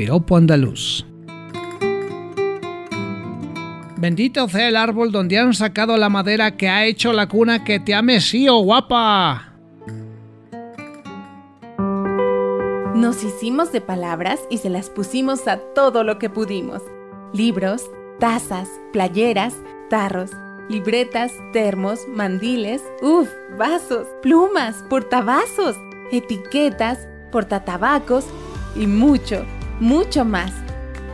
Piropo andaluz. Bendito sea el árbol donde han sacado la madera que ha hecho la cuna que te ha mecido, guapa. Nos hicimos de palabras y se las pusimos a todo lo que pudimos. Libros, tazas, playeras, tarros, libretas, termos, mandiles, uff, vasos, plumas, portavasos, etiquetas, portatabacos y mucho, mucho más.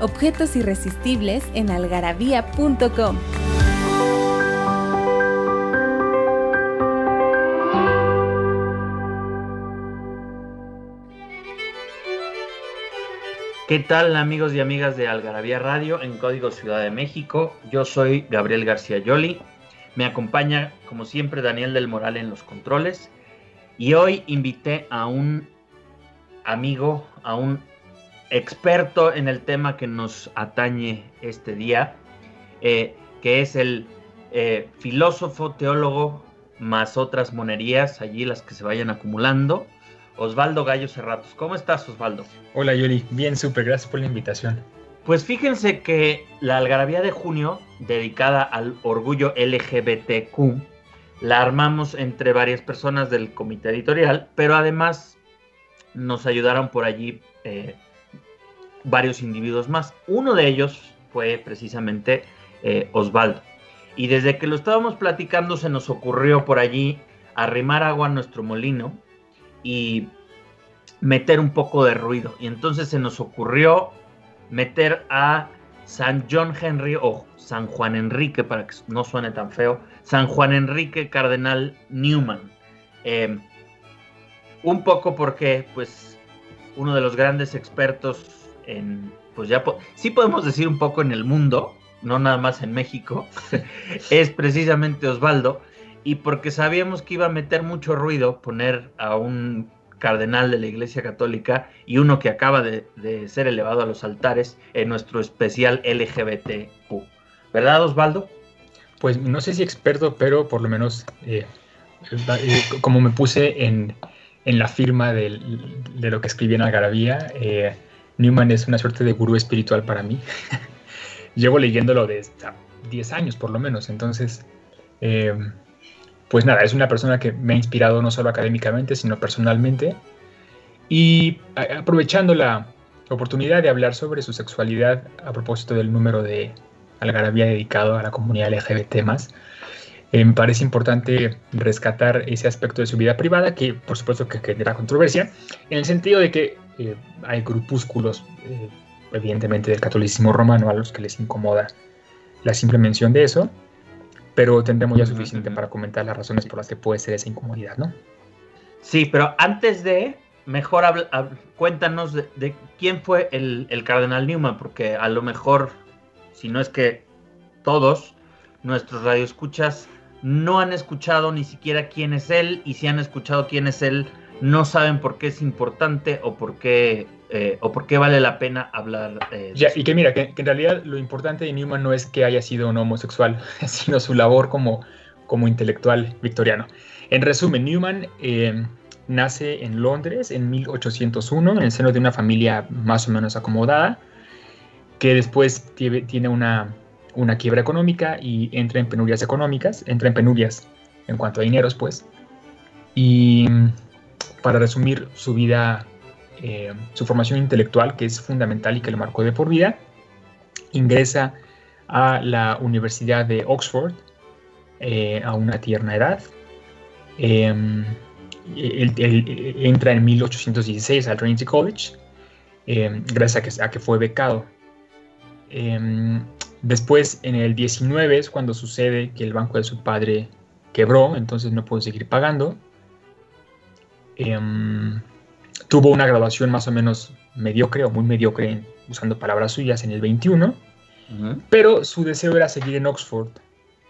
Objetos irresistibles en algarabía.com. ¿Qué tal amigos y amigas de Algarabía Radio en Código Ciudad de México? Yo soy Gabriel García Yoli. Me acompaña como siempre Daniel del Moral en los controles. Y hoy invité a un amigo, a un experto en el tema que nos atañe este día, eh, que es el eh, filósofo, teólogo, más otras monerías, allí las que se vayan acumulando, Osvaldo Gallo Cerratos. ¿Cómo estás, Osvaldo? Hola, Yoli. Bien, súper. Gracias por la invitación. Pues fíjense que la algarabía de junio, dedicada al orgullo LGBTQ, la armamos entre varias personas del comité editorial, pero además nos ayudaron por allí eh, varios individuos más. Uno de ellos fue precisamente eh, Osvaldo. Y desde que lo estábamos platicando se nos ocurrió por allí arrimar agua a nuestro molino y meter un poco de ruido. Y entonces se nos ocurrió meter a San John Henry o San Juan Enrique, para que no suene tan feo, San Juan Enrique Cardenal Newman. Em, un poco porque, pues, uno de los grandes expertos en, pues ya, sí podemos decir un poco en el mundo, no nada más en México, es precisamente Osvaldo, y porque sabíamos que iba a meter mucho ruido poner a un cardenal de la Iglesia Católica y uno que acaba de, ser elevado a los altares en nuestro especial LGBTQ. ¿Verdad, Osvaldo? Pues no sé si experto, pero por lo menos eh, eh, como me puse en, la firma de lo que escribí en Algarabía, eh, Newman es una suerte de gurú espiritual para mí. Llevo leyéndolo desde 10 años por lo menos, entonces, eh, pues nada, es una persona que me ha inspirado no solo académicamente, sino personalmente. Y aprovechando la oportunidad de hablar sobre su sexualidad a propósito del número de Algarabía dedicado a la comunidad LGBT eh, me parece importante rescatar ese aspecto de su vida privada que por supuesto que genera controversia, en el sentido de que eh, hay grupúsculos, eh, evidentemente, del catolicismo romano a los que les incomoda la simple mención de eso, pero tendremos ya suficiente para comentar las razones por las que puede ser esa incomodidad, ¿no? Sí, pero antes de, mejor cuéntanos de, quién fue el, el, cardenal Newman, porque a lo mejor, si no es que todos nuestros radioescuchas no han escuchado ni siquiera quién es él, y si han escuchado quién es él, no saben por qué es importante o por qué, eh, o por qué vale la pena hablar. Eh, ya, y que mira, que, en realidad lo importante de Newman no es que haya sido un homosexual, sino su labor como, como intelectual victoriano. En resumen, Newman eh, nace en Londres en 1801 en el seno de una familia más o menos acomodada, que después tiene una, una quiebra económica y entra en penurias económicas, entra en penurias en cuanto a dineros, pues. Y para resumir su vida, eh, su formación intelectual, que es fundamental y que lo marcó de por vida, ingresa a la Universidad de Oxford eh, a una tierna edad. Em, él, entra en 1816 al Trinity College, em, gracias a que, fue becado. Em, después, en el 19 es cuando sucede que el banco de su padre quebró, entonces no pudo seguir pagando. Em, tuvo una graduación más o menos mediocre o muy mediocre, usando palabras suyas, en el 21, pero su deseo era seguir en Oxford.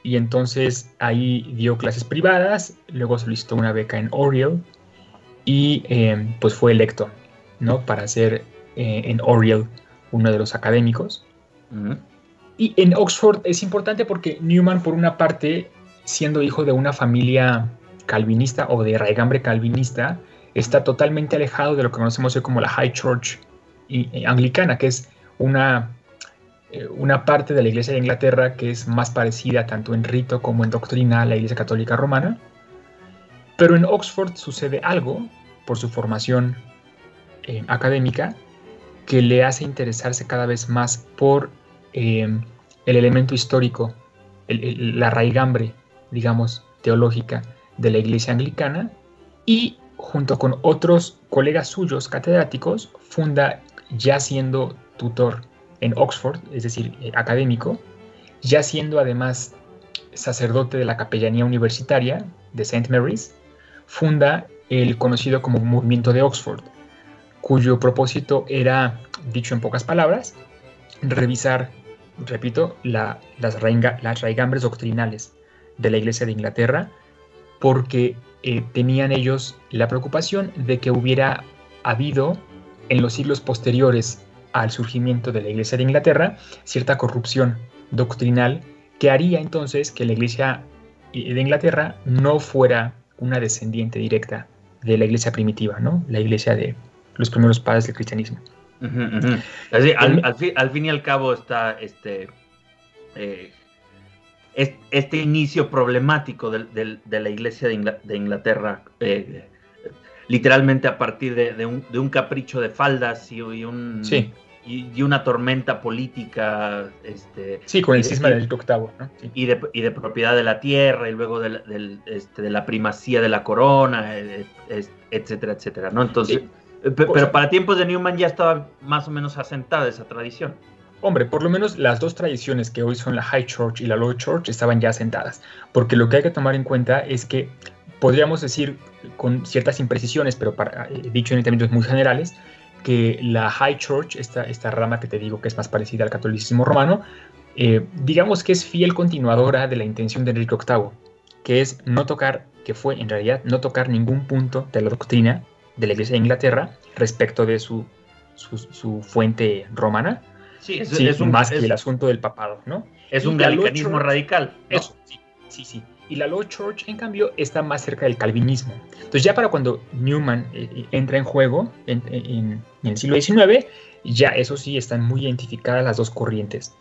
Y entonces ahí dio clases privadas, luego solicitó una beca en Oriel y eh, pues fue electo ¿no? para ser eh, en Oriel uno de los académicos. Y en Oxford es importante porque Newman, por una parte, siendo hijo de una familia calvinista o de raigambre calvinista, está totalmente alejado de lo que conocemos hoy como la High Church anglicana, que es una, eh, una parte de la Iglesia de Inglaterra que es más parecida tanto en rito como en doctrina a la Iglesia Católica Romana. Pero en Oxford sucede algo por su formación eh, académica que le hace interesarse cada vez más por eh, el elemento histórico, la raigambre, digamos, teológica de la Iglesia anglicana y junto con otros colegas suyos catedráticos funda ya siendo tutor en Oxford, es decir, eh, académico, ya siendo además sacerdote de la capellanía universitaria de St. Mary's, funda el conocido como Movimiento de Oxford, cuyo propósito era, dicho en pocas palabras, revisar, repito, las, las raigambres doctrinales de la Iglesia de Inglaterra, porque eh, tenían ellos la preocupación de que hubiera habido en los siglos posteriores al surgimiento de la Iglesia de Inglaterra cierta corrupción doctrinal que haría entonces que la Iglesia eh, de Inglaterra no fuera una descendiente directa de la Iglesia primitiva, ¿no? La Iglesia de los primeros padres del cristianismo. al, fin, y al cabo está este, eh, este inicio problemático de, la Iglesia de, Inglaterra, eh, literalmente a partir de, un, capricho de faldas y, un, y, una tormenta política. Este, sí, con el cisma del octavo. ¿no? Y, de, propiedad de la tierra y luego de, este, de la primacía de la corona, eh, etcétera, etcétera. ¿no? Entonces, eh, pero para tiempos de Newman ya estaba más o menos asentada esa tradición. Hombre, por lo menos las dos tradiciones que hoy son la High Church y la Low Church estaban ya asentadas, porque lo que hay que tomar en cuenta es que podríamos decir con ciertas imprecisiones, pero para, eh, dicho en términos muy generales, que la High Church, esta, esta rama que te digo que es más parecida al catolicismo romano, eh, digamos que es fiel continuadora de la intención de Enrique VIII, que es no tocar, que fue en realidad no tocar ningún punto de la doctrina de la Iglesia de Inglaterra respecto de su, su fuente romana, Sí, es, un, más que el asunto del papado, ¿no? Es un gallicanismo radical. Eso, sí, sí, sí. Y la Low Church, en cambio, está más cerca del calvinismo. Entonces, ya para cuando Newman eh, eh, entra en juego en, el siglo XIX, ya eso sí están muy identificadas las dos corrientes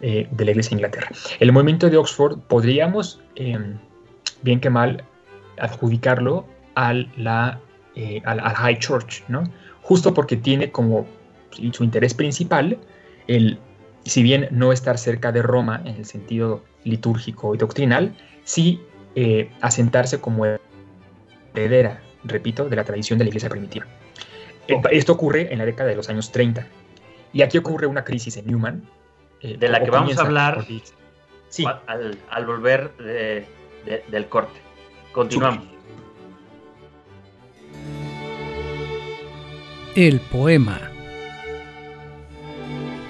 eh, de la Iglesia de Inglaterra. El movimiento de Oxford podríamos, em, bien que mal, adjudicarlo al, la, al, al High Church, ¿no? Justo porque tiene como su interés principal el, si bien no estar cerca de Roma en el sentido litúrgico y doctrinal, sí eh, asentarse como heredera, repito, de la tradición de la iglesia primitiva. Eh, esto ocurre en la década de los años 30. Y aquí ocurre una crisis en Newman. Eh, de la que vamos a hablar al, volver del corte. Continuamos. El poema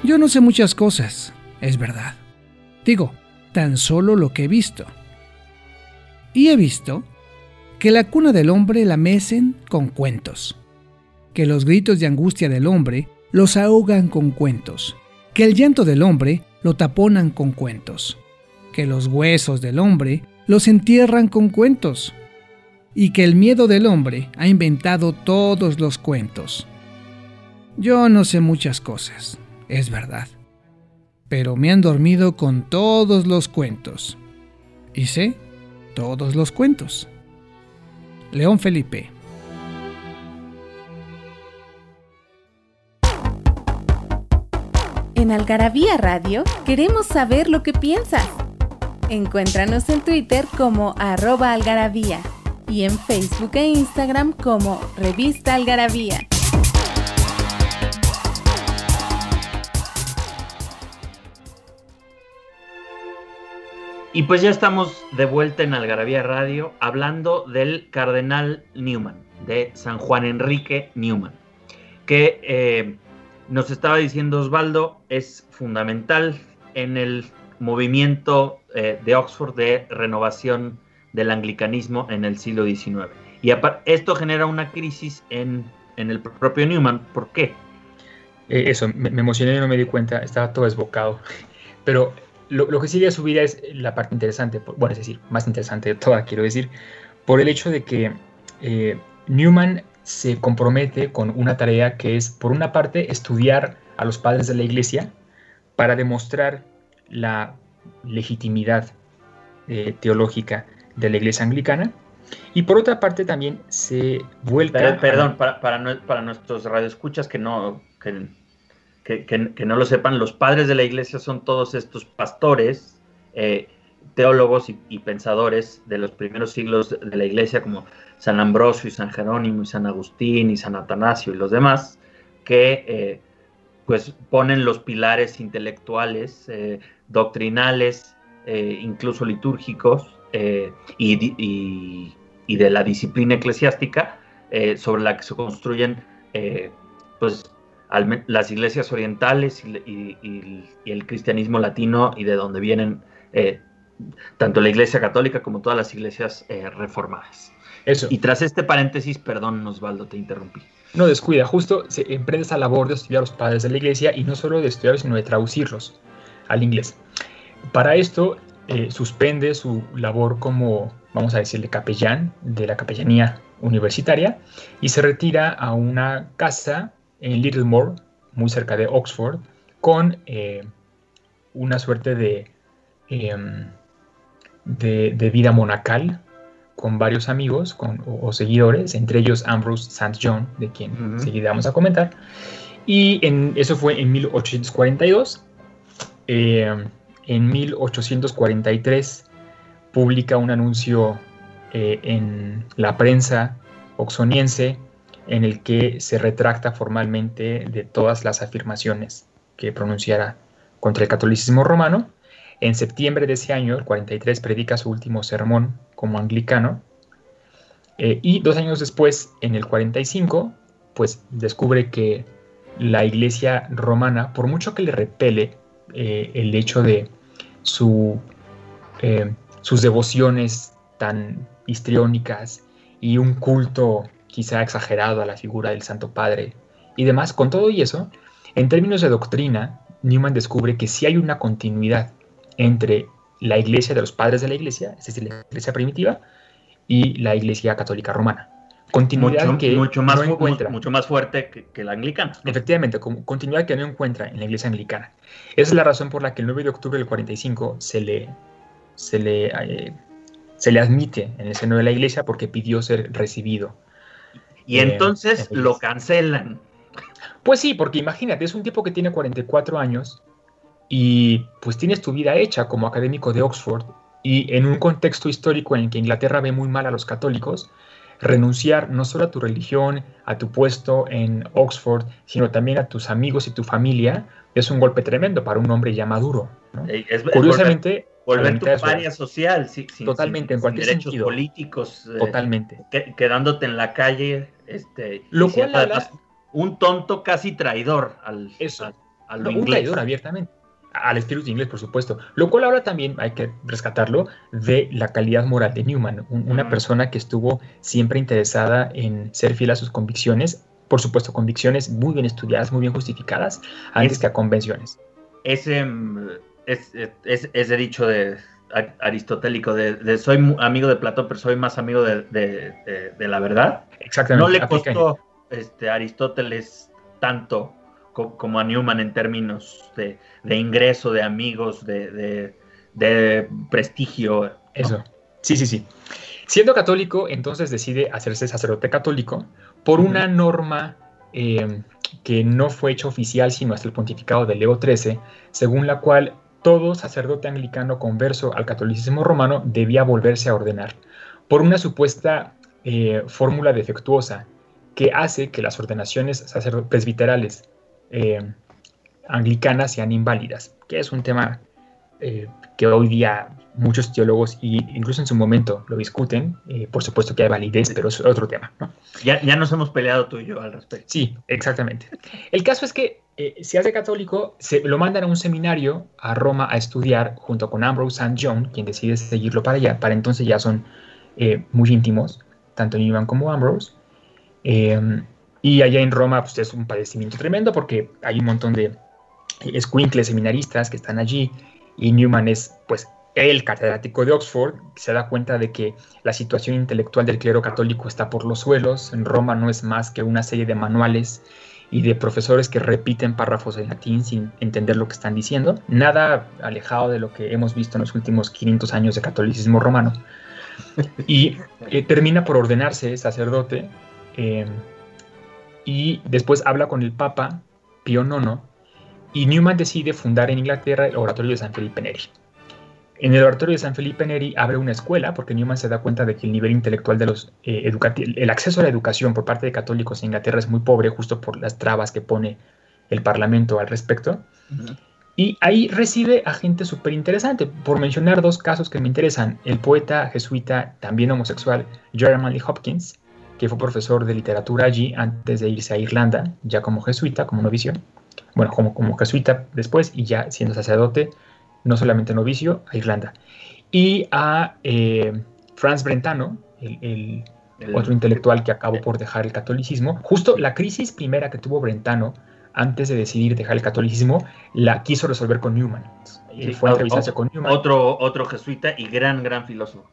yo no sé muchas cosas, es verdad. Digo, tan solo lo que he visto. Y he visto que la cuna del hombre la mecen con cuentos, que los gritos de angustia del hombre los ahogan con cuentos, que el llanto del hombre lo taponan con cuentos, que los huesos del hombre los entierran con cuentos, y que el miedo del hombre ha inventado todos los cuentos. Yo no sé muchas cosas, es verdad. Pero me han dormido con todos los cuentos. Y sé todos los cuentos. León Felipe. En Algarabía Radio queremos saber lo que piensas. Encuéntranos en Twitter como arroba algarabía y en Facebook e Instagram como revista algarabía. Y pues ya estamos de vuelta en Algarabía Radio hablando del cardenal Newman, de San Juan Enrique Newman. que eh, nos estaba diciendo Osvaldo es fundamental en el movimiento eh, de Oxford de renovación del anglicanismo en el siglo XIX. Y esto genera una crisis en, el propio Newman. ¿Por qué? Eh, eso, me, emocioné y no me di cuenta, estaba todo desbocado. Pero lo, que sigue a su vida es la parte interesante, bueno, es decir, más interesante de toda, quiero decir, por el hecho de que eh, Newman se compromete con una tarea que es, por una parte, estudiar a los padres de la iglesia para demostrar la legitimidad eh, teológica de la iglesia anglicana. Y por otra parte también se vuelve... perdón, para, para, nuestros radioescuchas que no, que, no lo sepan, los padres de la iglesia son todos estos pastores, eh, teólogos y, pensadores de los primeros siglos de la iglesia, como San Ambrosio y San Jerónimo y San Agustín y San Atanasio y los demás, que eh, pues ponen los pilares intelectuales, eh, doctrinales, incluso litúrgicos, y, y, de la disciplina eclesiástica sobre la que se construyen pues las iglesias orientales y, el cristianismo latino y de donde vienen eh, tanto la iglesia católica como todas las iglesias eh, reformadas. Eso. Y tras este paréntesis, perdón, Osvaldo, te interrumpí. No descuida, justo se emprende esa labor de estudiar a los padres de la iglesia y no solo de estudiarlos, sino de traducirlos al inglés. Para esto, eh, suspende su labor como, vamos a decirle, capellán de la capellanía universitaria y se retira a una casa en Littlemore, muy cerca de Oxford, con eh, una suerte em, de, de, vida monacal, con varios amigos con, o, seguidores, entre ellos Ambrose St. John, de quien enseguida vamos a comentar. Y en, eso fue en 1842. Em, en 1843 publica un anuncio eh, en la prensa oxoniense en el que se retracta formalmente de todas las afirmaciones que pronunciara contra el catolicismo romano. En septiembre de ese año, el 43, predica su último sermón como anglicano. Eh, y dos años después, en el 45, pues descubre que la iglesia romana, por mucho que le repele eh, el hecho de su, eh, sus devociones tan histriónicas y un culto quizá exagerado a la figura del Santo Padre y demás. Con todo y eso, en términos de doctrina, Newman descubre que sí hay una continuidad entre la iglesia de los padres de la iglesia, es decir, la iglesia primitiva, y la iglesia católica romana. Continuidad mucho, que mucho más, no encuentra. Mucho más fuerte que, la anglicana. Efectivamente, continuidad que no encuentra en la iglesia anglicana. Esa es la razón por la que el 9 de octubre del 45 se le, se le, eh, se le admite en el seno de la iglesia porque pidió ser recibido y entonces lo cancelan. Pues sí, porque imagínate, es un tipo que tiene 44 años y pues tienes tu vida hecha como académico de Oxford y en un contexto histórico en el que Inglaterra ve muy mal a los católicos, renunciar no solo a tu religión, a tu puesto en Oxford, sino también a tus amigos y tu familia, es un golpe tremendo para un hombre ya maduro. Curiosamente, volver tu paria social, totalmente, en cualquier derechos políticos, eh, totalmente, quedándote en la calle, este, lo cual un tonto casi traidor al, eso, un traidor abiertamente al espíritu inglés, por supuesto. Lo cual ahora también hay que rescatarlo de la calidad moral de Newman, una persona que estuvo siempre interesada en ser fiel a sus convicciones, por supuesto, convicciones muy bien estudiadas, muy bien justificadas, antes que a convenciones. Ese mm, es, es, ese dicho de aristotélico de, soy amigo de Platón, pero soy más amigo de, la verdad. Exactamente. No le costó este, Aristóteles tanto como a Newman en términos de, ingreso, de amigos, de, prestigio. Eso. Sí, sí, sí. Siendo católico, entonces decide hacerse sacerdote católico por una norma eh, que no fue hecha oficial sino hasta el pontificado de Leo XIII, según la cual todo sacerdote anglicano converso al catolicismo romano debía volverse a ordenar, por una supuesta eh, fórmula defectuosa que hace que las ordenaciones presbiterales eh, anglicanas sean inválidas, que es un tema eh, que hoy día muchos teólogos, y incluso en su momento, lo discuten. Eh, por supuesto que hay validez, pero es otro tema. Ya, ya nos hemos peleado tú y yo al respecto. Sí, exactamente. El caso es que eh, se hace católico, se lo mandan a un seminario a Roma a estudiar junto con Ambrose St. John, quien decide seguirlo para allá. Para entonces ya son eh, muy íntimos, tanto Newman como Ambrose. y allá en Roma pues, es un padecimiento tremendo porque hay un montón de escuincles seminaristas que están allí y Newman es pues el catedrático de Oxford se da cuenta de que la situación intelectual del clero católico está por los suelos. En Roma no es más que una serie de manuales y de profesores que repiten párrafos en latín sin entender lo que están diciendo. Nada alejado de lo que hemos visto en los últimos 500 años de catolicismo romano. Y eh, termina por ordenarse sacerdote eh, y después habla con el Papa Pío IX y Newman decide fundar en Inglaterra el Oratorio de San Felipe Neri. En el oratorio de San Felipe Neri abre una escuela porque Newman se da cuenta de que el nivel intelectual de los eh, el acceso a la educación por parte de católicos en Inglaterra es muy pobre justo por las trabas que pone el Parlamento al respecto. Y ahí recibe a gente súper interesante. Por mencionar dos casos que me interesan, el poeta jesuita, también homosexual, Jeremy Hopkins, que fue profesor de literatura allí antes de irse a Irlanda, ya como jesuita, como novicio. Bueno, como, como jesuita después y ya siendo sacerdote no solamente novicio, a Irlanda. Y a eh, Franz Brentano, el, otro intelectual que acabó por dejar el catolicismo. Justo la crisis primera que tuvo Brentano antes de decidir dejar el catolicismo, la quiso resolver con Newman. y fue a entrevistarse con Newman. Otro, otro jesuita y gran, gran filósofo.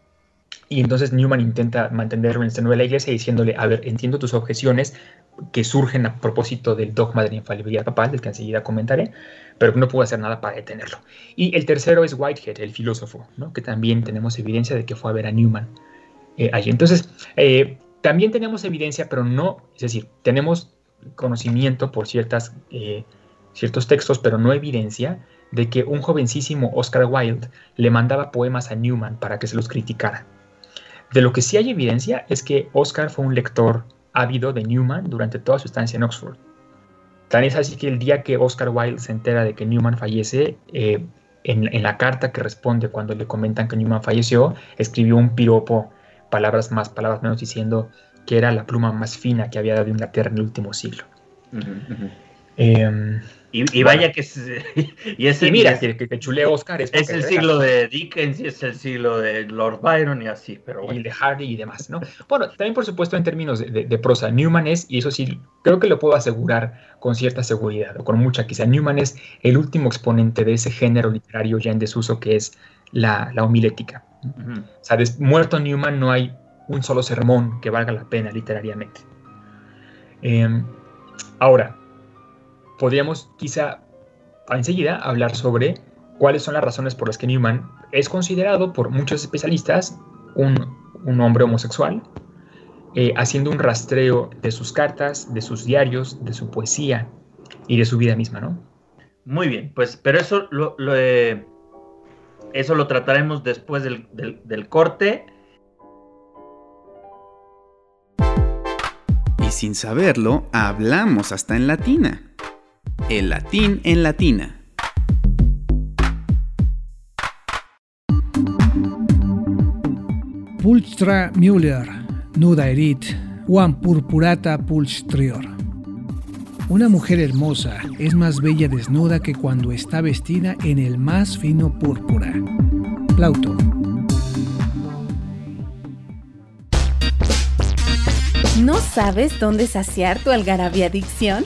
Y entonces Newman intenta mantenerlo en de la iglesia diciéndole, a ver, entiendo tus objeciones que surgen a propósito del dogma de la infalibilidad papal, del que enseguida comentaré, pero no puedo hacer nada para detenerlo. Y el tercero es Whitehead, el filósofo, ¿no? que también tenemos evidencia de que fue a ver a Newman eh, allí. Entonces, eh, también tenemos evidencia, pero no, es decir, tenemos conocimiento por ciertas, eh, ciertos textos, pero no evidencia de que un jovencísimo Oscar Wilde le mandaba poemas a Newman para que se los criticara. De lo que sí hay evidencia es que Oscar fue un lector ávido de Newman durante toda su estancia en Oxford. Tan es así que el día que Oscar Wilde se entera de que Newman fallece, eh, en, la carta que responde cuando le comentan que Newman falleció, escribió un piropo, palabras más, palabras menos, diciendo que era la pluma más fina que había dado Inglaterra en el último siglo. Em, y, vaya que es, y ese mira que, que, chulea Oscar es, el siglo de Dickens y es el siglo de Lord Byron y así pero bueno. y de Hardy y demás no bueno también por supuesto en términos de, prosa Newman es y eso sí creo que lo puedo asegurar con cierta seguridad o con mucha quizá Newman es el último exponente de ese género literario ya en desuso que es la, la homilética. O sea muerto Newman no hay un solo sermón que valga la pena literariamente. Em, ahora podríamos quizá enseguida hablar sobre cuáles son las razones por las que Newman es considerado por muchos especialistas un, hombre homosexual, eh, haciendo un rastreo de sus cartas, de sus diarios, de su poesía y de su vida misma, ¿no? Muy bien, pues, pero eso lo, eh, eso lo trataremos después del, del corte. Y sin saberlo, hablamos hasta en latina. El latín en latina. Pulstra Müller, nuda erit, Juan purpurata pulstrior. Una mujer hermosa es más bella desnuda que cuando está vestida en el más fino púrpura. Plauto. ¿No sabes dónde saciar tu algarabía adicción?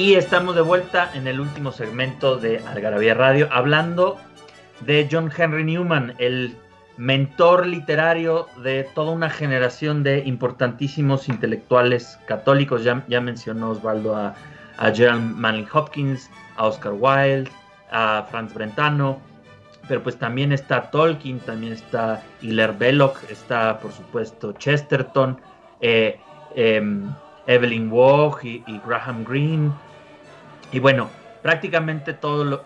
Y estamos de vuelta en el último segmento de Algarabía Radio, hablando de John Henry Newman, el mentor literario de toda una generación de importantísimos intelectuales católicos. Ya, ya mencionó Osvaldo a, Gerald Manley Hopkins, a Oscar Wilde, a Franz Brentano, pero pues también está Tolkien, también está Hilaire Belloc, está por supuesto Chesterton, eh, em, Evelyn Waugh y, Graham Greene. Y bueno, prácticamente todo lo,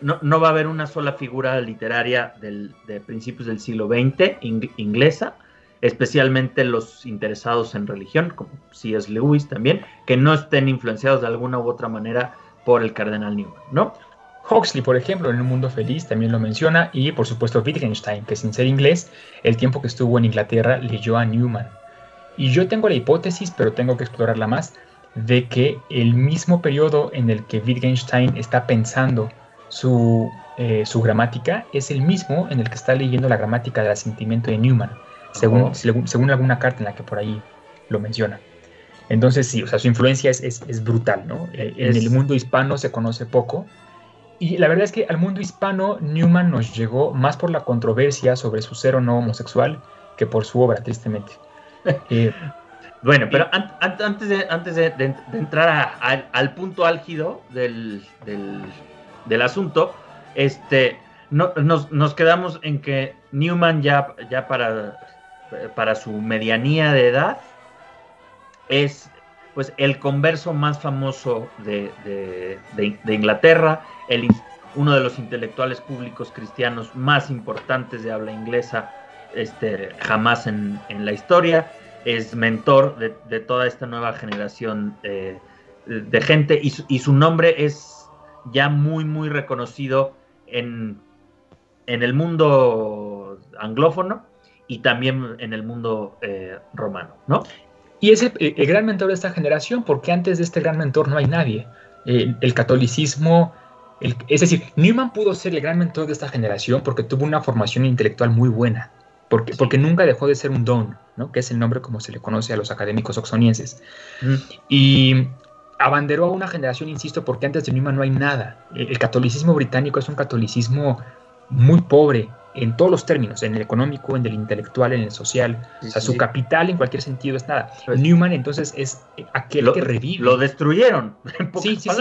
no, va a haber una sola figura literaria de principios del siglo XX inglesa, especialmente los interesados en religión, como C.S. Lewis también, que no estén influenciados de alguna u otra manera por el cardenal Newman, ¿no? Huxley, por ejemplo, en Un Mundo Feliz también lo menciona, y por supuesto Wittgenstein, que sin ser inglés, el tiempo que estuvo en Inglaterra leyó a Newman. Y yo tengo la hipótesis, pero tengo que explorarla más, de que el mismo periodo en el que Wittgenstein está pensando su, eh, su gramática es el mismo en el que está leyendo la gramática del asentimiento de Newman, según, según, alguna carta en la que por ahí lo menciona. Entonces sí, o sea, su influencia es, es, brutal, ¿no? Eh, en el mundo hispano se conoce poco, y la verdad es que al mundo hispano Newman nos llegó más por la controversia sobre su ser o no homosexual que por su obra, tristemente. Eh, bueno, pero antes de, antes de, entrar al punto álgido del, del, asunto, este, no, nos, quedamos en que Newman ya, ya para, para su medianía de edad es pues el converso más famoso de, Inglaterra, el, uno de los intelectuales públicos cristianos más importantes de habla inglesa este, jamás en, la historia, es mentor de, toda esta nueva generación eh, de gente y su, nombre es ya muy, muy reconocido en, en el mundo anglófono y también en el mundo eh, romano, ¿no? Y es el, gran mentor de esta generación, porque antes de este gran mentor no hay nadie. Eh, el catolicismo, es decir, Newman pudo ser el gran mentor de esta generación porque tuvo una formación intelectual muy buena, porque, porque nunca dejó de ser un don, ¿no? que es el nombre como se le conoce a los académicos oxonienses. Y abanderó a una generación, insisto, porque antes de Newman no hay nada. el catolicismo británico es un catolicismo muy pobre, en todos los términos, en el económico, en el intelectual, en el social. o sea, su capital en cualquier sentido es nada. Pues Newman entonces es aquel que revive. Lo destruyeron, en sí, sí, Sí,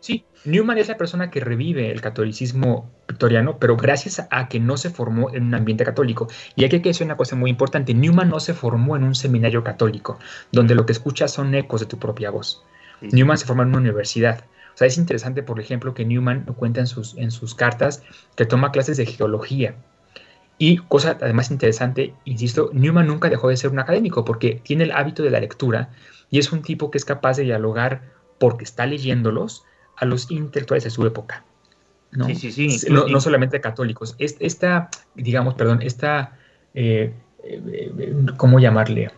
sí, Newman es la persona que revive el catolicismo victoriano, pero gracias a que no se formó en un ambiente católico. Y aquí hay que decir una cosa muy importante, Newman no se formó en un seminario católico, donde lo que escuchas son ecos de tu propia voz. Newman se formó en una universidad. O sea, es interesante, por ejemplo, que Newman cuenta en sus, en sus cartas que toma clases de geología y cosa además interesante, insisto, Newman nunca dejó de ser un académico porque tiene el hábito de la lectura y es un tipo que es capaz de dialogar porque está leyéndolos a los intelectuales de su época. ¿no? Sí, sí, sí. No, solamente católicos. Esta, digamos, perdón, esta, eh, eh, ¿cómo llamarle?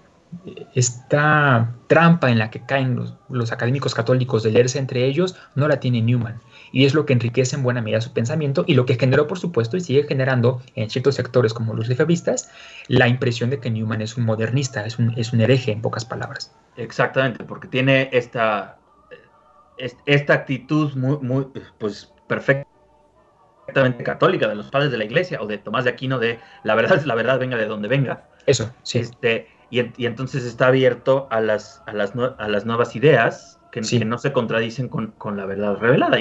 Esta trampa en la que caen los, los académicos católicos de leerse entre ellos no la tiene Newman y es lo que enriquece en buena medida su pensamiento y lo que generó, por supuesto, y sigue generando en ciertos sectores como los lefebristas, la impresión de que Newman es un modernista, es un, es un hereje, en pocas palabras. Exactamente, porque tiene esta, esta actitud muy, muy pues, perfectamente católica de los padres de la iglesia o de Tomás de Aquino de la verdad es la verdad, venga de donde venga. Eso, sí. Este, y, y, entonces está abierto a las, a las, a las nuevas ideas que, no se contradicen con, con, la verdad revelada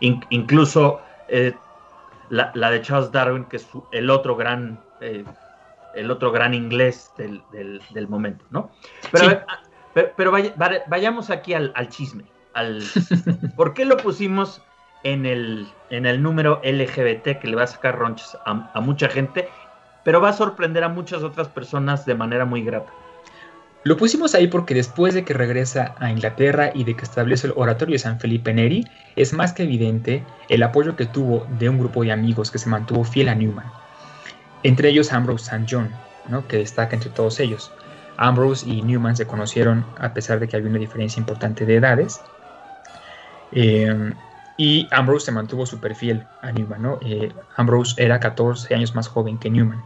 incluso eh, la, de Charles Darwin, que es el otro gran, eh, el otro gran inglés del, momento, ¿no? Pero, vayamos aquí al, chisme. Al, ¿Por qué lo pusimos en el, en el número LGBT que le va a sacar ronchas a mucha gente, pero va a sorprender a muchas otras personas de manera muy grata? Lo pusimos ahí porque después de que regresa a Inglaterra y de que establece el oratorio de San Felipe Neri, es más que evidente el apoyo que tuvo de un grupo de amigos que se mantuvo fiel a Newman. Entre ellos Ambrose St. John, ¿no? que destaca entre todos ellos. Ambrose y Newman se conocieron a pesar de que había una diferencia importante de edades. Eh, y Ambrose se mantuvo súper fiel a Newman. ¿no? Eh, Ambrose era 14 años más joven que Newman.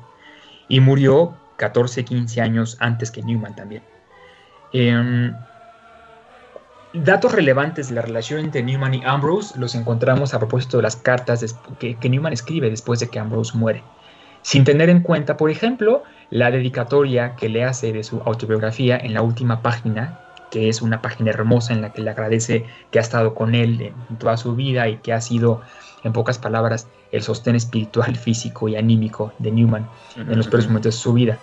Y murió 14, 15 años antes que Newman también. Em, datos relevantes de la relación entre Newman y Ambrose los encontramos a propósito de las cartas que, Newman escribe después de que Ambrose muere. Sin tener en cuenta, por ejemplo, la dedicatoria que le hace de su autobiografía en la última página, que es una página hermosa en la que le agradece que ha estado con él en toda su vida y que ha sido en pocas palabras, el sostén espiritual, físico y anímico de Newman en los peores momentos de su vida.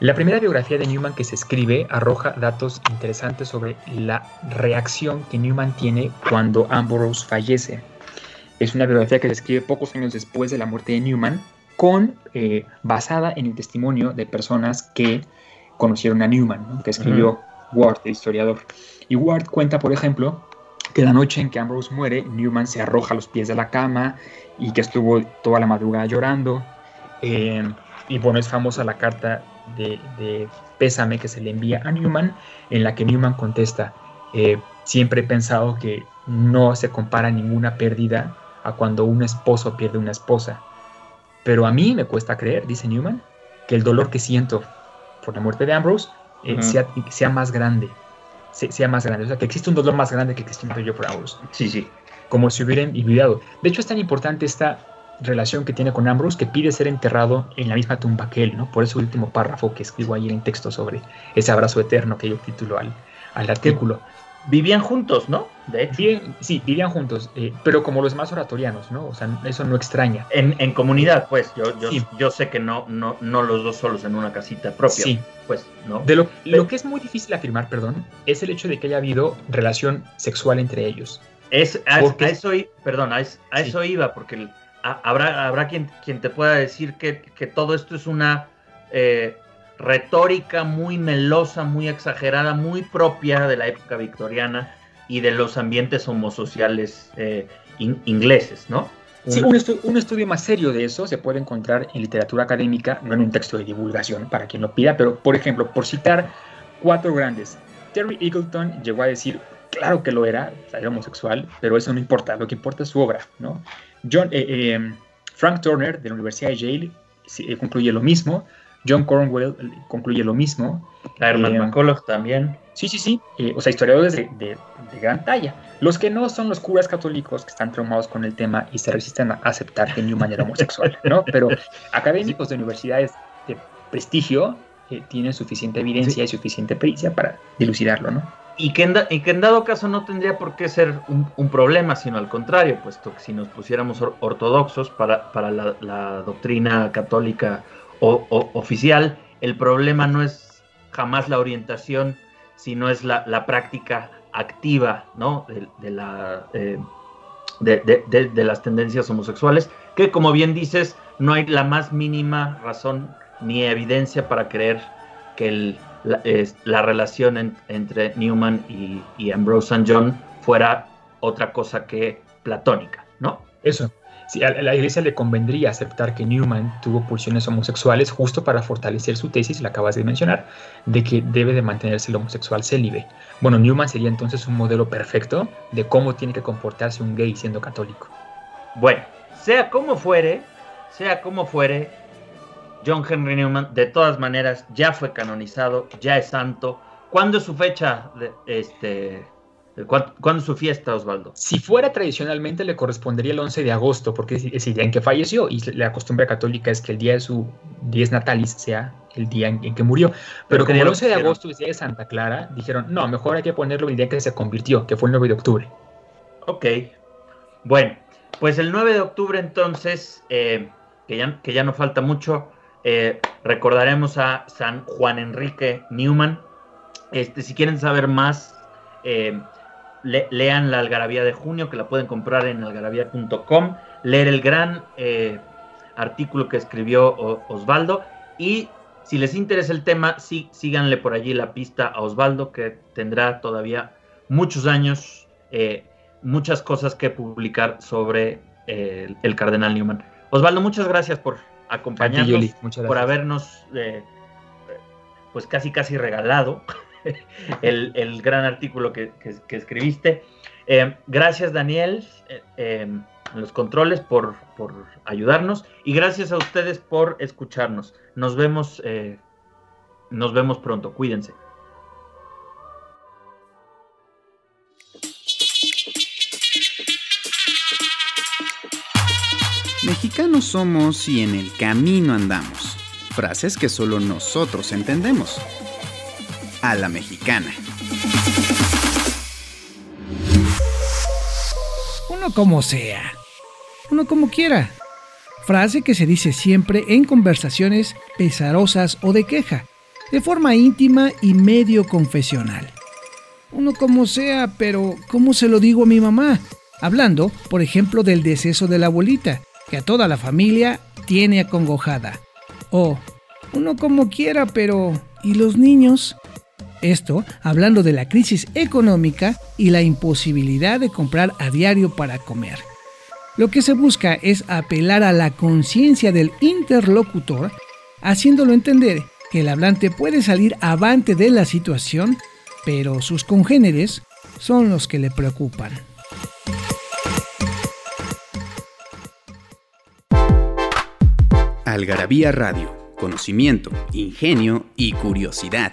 La primera biografía de Newman que se escribe arroja datos interesantes sobre la reacción que Newman tiene cuando Ambrose fallece. Es una biografía que se escribe pocos años después de la muerte de Newman, con, eh, basada en el testimonio de personas que conocieron a Newman, que escribió Ward, el historiador. Y Ward cuenta, por ejemplo, que la noche en que Ambrose muere, Newman se arroja a los pies de la cama y que estuvo toda la madrugada llorando. Eh, y bueno, es famosa la carta de, pésame que se le envía a Newman, en la que Newman contesta, eh, siempre he pensado que no se compara ninguna pérdida a cuando un esposo pierde una esposa. Pero a mí me cuesta creer, dice Newman, que el dolor que siento por la muerte de Ambrose eh, sea, sea, más grande. Sea, más grande. O sea, que existe un dolor más grande que que siento yo por Ambrose. Sí, sí. Como si hubieran envidiado. De hecho, es tan importante esta relación que tiene con Ambrose que pide ser enterrado en la misma tumba que él, ¿no? Por ese último párrafo que escribo ahí en el texto sobre ese abrazo eterno que yo titulo al, al artículo. Vivían juntos, ¿no? De sí, vivían juntos, eh, pero como los más oratorianos, ¿no? O sea, eso no extraña. En, en comunidad, pues, yo, yo, yo, sé que no, no, no los dos solos en una casita propia. Sí. Pues, ¿no? De lo, lo que es muy difícil afirmar, perdón, es el hecho de que haya habido relación sexual entre ellos. Es, a, eso, perdón, a, eso iba, porque el, habrá, habrá quien, quien te pueda decir que, todo esto es una eh, retórica muy melosa, muy exagerada, muy propia de la época victoriana y de los ambientes homosociales eh, ingleses, ¿no? Sí, un, un, estudio más serio de eso se puede encontrar en literatura académica, no en un texto de divulgación, para quien lo pida, pero por ejemplo, por citar cuatro grandes, Terry Eagleton llegó a decir, claro que lo era, era homosexual, pero eso no importa, lo que importa es su obra, ¿no? John, eh, eh, Frank Turner de la Universidad de Yale eh, concluye lo mismo. John Cornwell concluye lo mismo. Herman McCulloch también. Sí, sí, sí. o sea, historiadores de, de, gran talla. Los que no son los curas católicos que están traumados con el tema y se resisten a aceptar que Newman era homosexual, ¿no? Pero académicos de universidades de prestigio tienen suficiente evidencia y suficiente pericia para dilucidarlo, ¿no? Y que, en que en dado caso no tendría por qué ser un, problema, sino al contrario, puesto que si nos pusiéramos ortodoxos para, para la, doctrina católica oficial, el problema no es jamás la orientación, sino es la, la práctica activa ¿no? de, la, eh, de, de, las tendencias homosexuales, que como bien dices, no hay la más mínima razón ni evidencia para creer que el la, la relación entre Newman y, Ambrose St. John fuera otra cosa que platónica, ¿no? Eso. Sí, a la iglesia le convendría aceptar que Newman tuvo pulsiones homosexuales justo para fortalecer su tesis, la acabas de mencionar, de que debe de mantenerse el homosexual célibe. Bueno, Newman sería entonces un modelo perfecto de cómo tiene que comportarse un gay siendo católico. Bueno, sea como fuere, sea como fuere, John Henry Newman, de todas maneras, ya fue canonizado, ya es santo. ¿Cuándo es su fecha? De, este, ¿Cuándo es su fiesta, Osvaldo? Si fuera tradicionalmente, le correspondería el 11 de agosto, porque es el día en que falleció, y la costumbre católica es que el día de su diez natalis sea el día en, que murió. Pero, como el 11 de agosto es día de Santa Clara, dijeron, no, mejor hay que ponerlo el día en que se convirtió, que fue el 9 de octubre. Ok. Bueno, pues el 9 de octubre entonces, eh, que, ya, que ya no falta mucho, eh, recordaremos a San Juan Enrique Newman. Este, si quieren saber más, eh, lean la Algarabía de junio, que la pueden comprar en algarabía.com. Leer el gran eh, artículo que escribió Osvaldo. Y si les interesa el tema, sí, síganle por allí la pista a Osvaldo, que tendrá todavía muchos años, muchas cosas que publicar sobre el cardenal Newman. Osvaldo, muchas gracias por acompañarnos, por habernos eh, pues casi casi regalado el, gran artículo que, escribiste. Eh, gracias Daniel eh, en los controles por, por, ayudarnos y gracias a ustedes por escucharnos. Nos vemos, nos vemos pronto. Cuídense. Mexicanos somos y en el camino andamos. Frases que solo nosotros entendemos. A la mexicana. Uno como sea. uno como quiera. Frase que se dice siempre en conversaciones pesarosas o de queja, de forma íntima y medio confesional. Uno como sea, pero ¿cómo se lo digo a mi mamá? Hablando, por ejemplo, del deceso de la abuelita, que a toda la familia tiene acongojada. O, uno como quiera, pero ¿y los niños? Esto hablando de la crisis económica y la imposibilidad de comprar a diario para comer. Lo que se busca es apelar a la conciencia del interlocutor, haciéndolo entender que el hablante puede salir avante de la situación, pero sus congéneres son los que le preocupan. Algarabía Radio, conocimiento, ingenio y curiosidad.